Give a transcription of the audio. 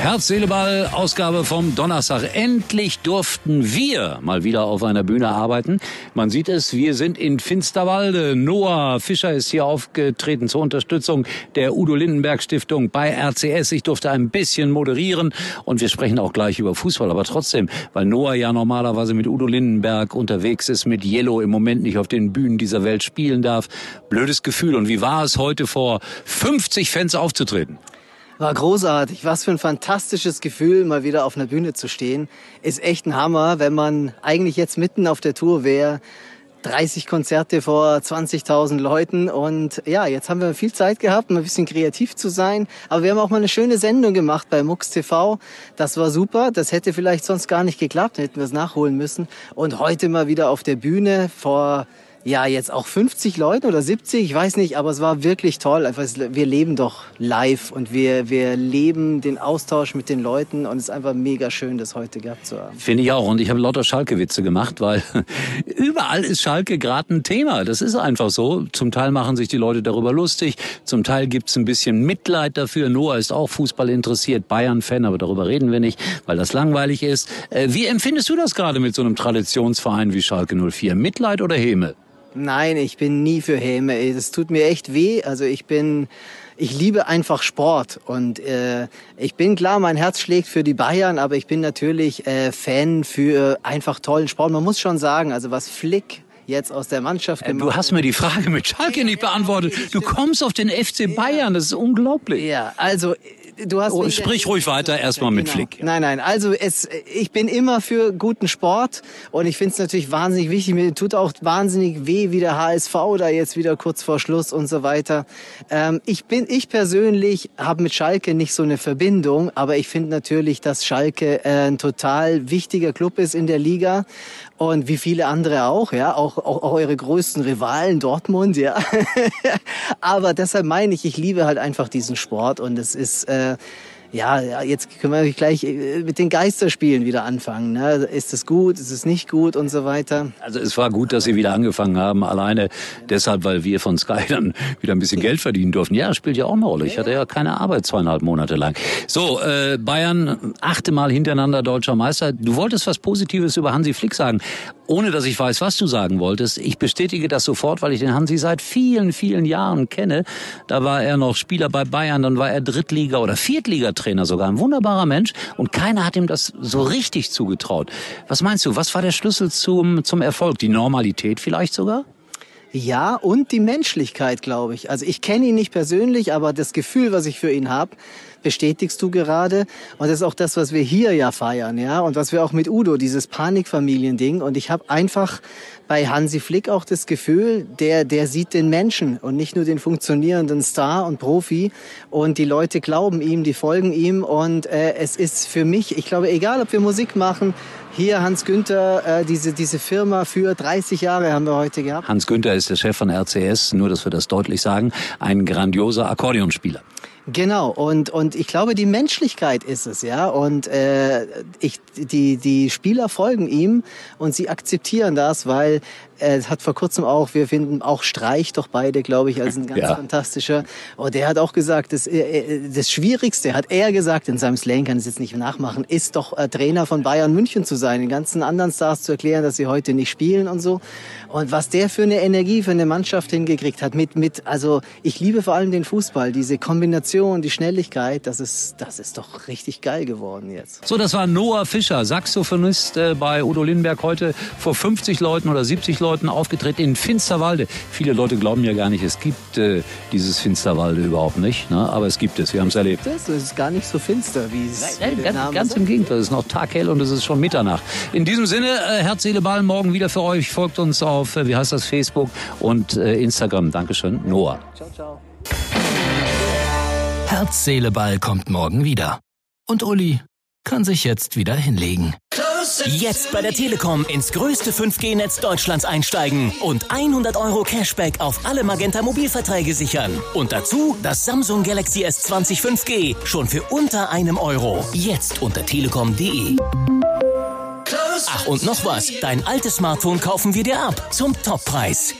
Herz, Seele, Ball, Ausgabe vom Donnerstag. Endlich durften wir mal wieder auf einer Bühne arbeiten. Man sieht es, wir sind in Finsterwalde. Noah Fischer ist hier aufgetreten zur Unterstützung der Udo Lindenberg Stiftung bei RCS. Ich durfte ein bisschen moderieren und wir sprechen auch gleich über Fußball. Aber trotzdem, weil Noah ja normalerweise mit Udo Lindenberg unterwegs ist, mit Yellow im Moment nicht auf den Bühnen dieser Welt spielen darf. Blödes Gefühl. Und wie war es heute vor 50 Fans aufzutreten? War großartig. Was für ein fantastisches Gefühl, mal wieder auf einer Bühne zu stehen. Ist echt ein Hammer, wenn man eigentlich jetzt mitten auf der Tour wäre. 30 Konzerte vor 20.000 Leuten und ja, jetzt haben wir viel Zeit gehabt, um ein bisschen kreativ zu sein. Aber wir haben auch mal eine schöne Sendung gemacht bei MUX TV. Das war super. Das hätte vielleicht sonst gar nicht geklappt, hätten wir es nachholen müssen. Und heute mal wieder auf der Bühne vor ja, jetzt auch 50 Leute oder 70, ich weiß nicht, aber es war wirklich toll. Einfach, wir leben doch live und wir, wir leben den Austausch mit den Leuten und es ist einfach mega schön, das heute gehabt zu haben. Finde ich auch. Und ich habe lauter Schalke-Witze gemacht, weil überall ist Schalke gerade ein Thema. Das ist einfach so. Zum Teil machen sich die Leute darüber lustig, zum Teil gibt's ein bisschen Mitleid dafür. Noah ist auch Fußball interessiert, Bayern-Fan, aber darüber reden wir nicht, weil das langweilig ist. Äh, wie empfindest du das gerade mit so einem Traditionsverein wie Schalke 04? Mitleid oder Häme? Nein, ich bin nie für Häme. Es tut mir echt weh. Also ich bin, ich liebe einfach Sport und äh, ich bin klar, mein Herz schlägt für die Bayern, aber ich bin natürlich äh, Fan für einfach tollen Sport. Man muss schon sagen, also was Flick jetzt aus der Mannschaft gemacht. Du hast mir die Frage mit Schalke nicht beantwortet. Du kommst auf den FC Bayern, das ist unglaublich. Ja, also du hast. Oh, sprich ruhig weiter, erstmal mit genau. Flick. Nein, nein. Also es, ich bin immer für guten Sport und ich finde es natürlich wahnsinnig wichtig. Mir tut auch wahnsinnig weh, wie der HSV da jetzt wieder kurz vor Schluss und so weiter. Ähm, ich bin, ich persönlich habe mit Schalke nicht so eine Verbindung, aber ich finde natürlich, dass Schalke äh, ein total wichtiger Club ist in der Liga und wie viele andere auch, ja, auch, auch, auch eure größten Rivalen Dortmund, ja. Aber deshalb meine ich, ich liebe halt einfach diesen Sport und es ist äh, ja, jetzt können wir gleich äh, mit den Geisterspielen wieder anfangen. Ne? Ist es gut, ist es nicht gut und so weiter? Also es war gut, dass Sie wieder angefangen haben, alleine deshalb, weil wir von Sky dann wieder ein bisschen Geld verdienen durften. Ja, spielt ja auch eine Rolle. Ich hatte ja keine Arbeit zweieinhalb Monate lang. So, äh, Bayern, achte Mal hintereinander deutscher Meister. Du wolltest was Positives über Hansi Flick sagen ohne dass ich weiß, was du sagen wolltest. Ich bestätige das sofort, weil ich den Hansi seit vielen, vielen Jahren kenne. Da war er noch Spieler bei Bayern, dann war er Drittliga- oder Viertligatrainer sogar. Ein wunderbarer Mensch und keiner hat ihm das so richtig zugetraut. Was meinst du, was war der Schlüssel zum, zum Erfolg? Die Normalität vielleicht sogar? Ja, und die Menschlichkeit, glaube ich. Also ich kenne ihn nicht persönlich, aber das Gefühl, was ich für ihn habe, bestätigst du gerade. Und das ist auch das, was wir hier ja feiern, ja. Und was wir auch mit Udo, dieses Panikfamiliending. Und ich habe einfach bei Hansi Flick auch das Gefühl, der, der sieht den Menschen und nicht nur den funktionierenden Star und Profi. Und die Leute glauben ihm, die folgen ihm. Und äh, es ist für mich, ich glaube, egal ob wir Musik machen, hier Hans Günther, äh, diese, diese Firma für 30 Jahre haben wir heute gehabt. Hans Günther ist der Chef von RCS, nur dass wir das deutlich sagen, ein grandioser Akkordeonspieler. Genau, und, und ich glaube, die Menschlichkeit ist es, ja. Und äh, ich, die, die Spieler folgen ihm und sie akzeptieren das, weil er hat vor kurzem auch, wir finden auch Streich doch beide, glaube ich, als ein ganz ja. fantastischer. Und der hat auch gesagt, das, äh, das Schwierigste, hat er gesagt, in seinem Slang kann ich es jetzt nicht nachmachen, ist doch äh, Trainer von Bayern München zu sein, den ganzen anderen Stars zu erklären, dass sie heute nicht spielen und so. Und was der für eine Energie für eine Mannschaft hingekriegt hat, mit, mit, also ich liebe vor allem den Fußball, diese Kombination, die Schnelligkeit, das ist, das ist doch richtig geil geworden jetzt. So, das war Noah Fischer, Saxophonist äh, bei Udo Lindenberg heute vor 50 Leuten oder 70 Leuten Leuten aufgetreten in Finsterwalde. Viele Leute glauben ja gar nicht, es gibt äh, dieses Finsterwalde überhaupt nicht, ne? aber es gibt es. Wir haben es erlebt. Das ist gar nicht so finster, wie es nein, nein, ganz, ganz im Gegenteil. Es ist noch taghell und es ist schon Mitternacht. In diesem Sinne, äh, Herz, Seele, Ball, morgen wieder für euch. Folgt uns auf, äh, wie heißt das, Facebook und äh, Instagram. Dankeschön, Noah. Ciao, ciao. Herz, Seele, Ball kommt morgen wieder. Und Uli kann sich jetzt wieder hinlegen. Jetzt bei der Telekom ins größte 5G-Netz Deutschlands einsteigen und 100 Euro Cashback auf alle Magenta Mobilverträge sichern. Und dazu das Samsung Galaxy S20 5G schon für unter einem Euro. Jetzt unter telekom.de. Ach und noch was, dein altes Smartphone kaufen wir dir ab zum Toppreis.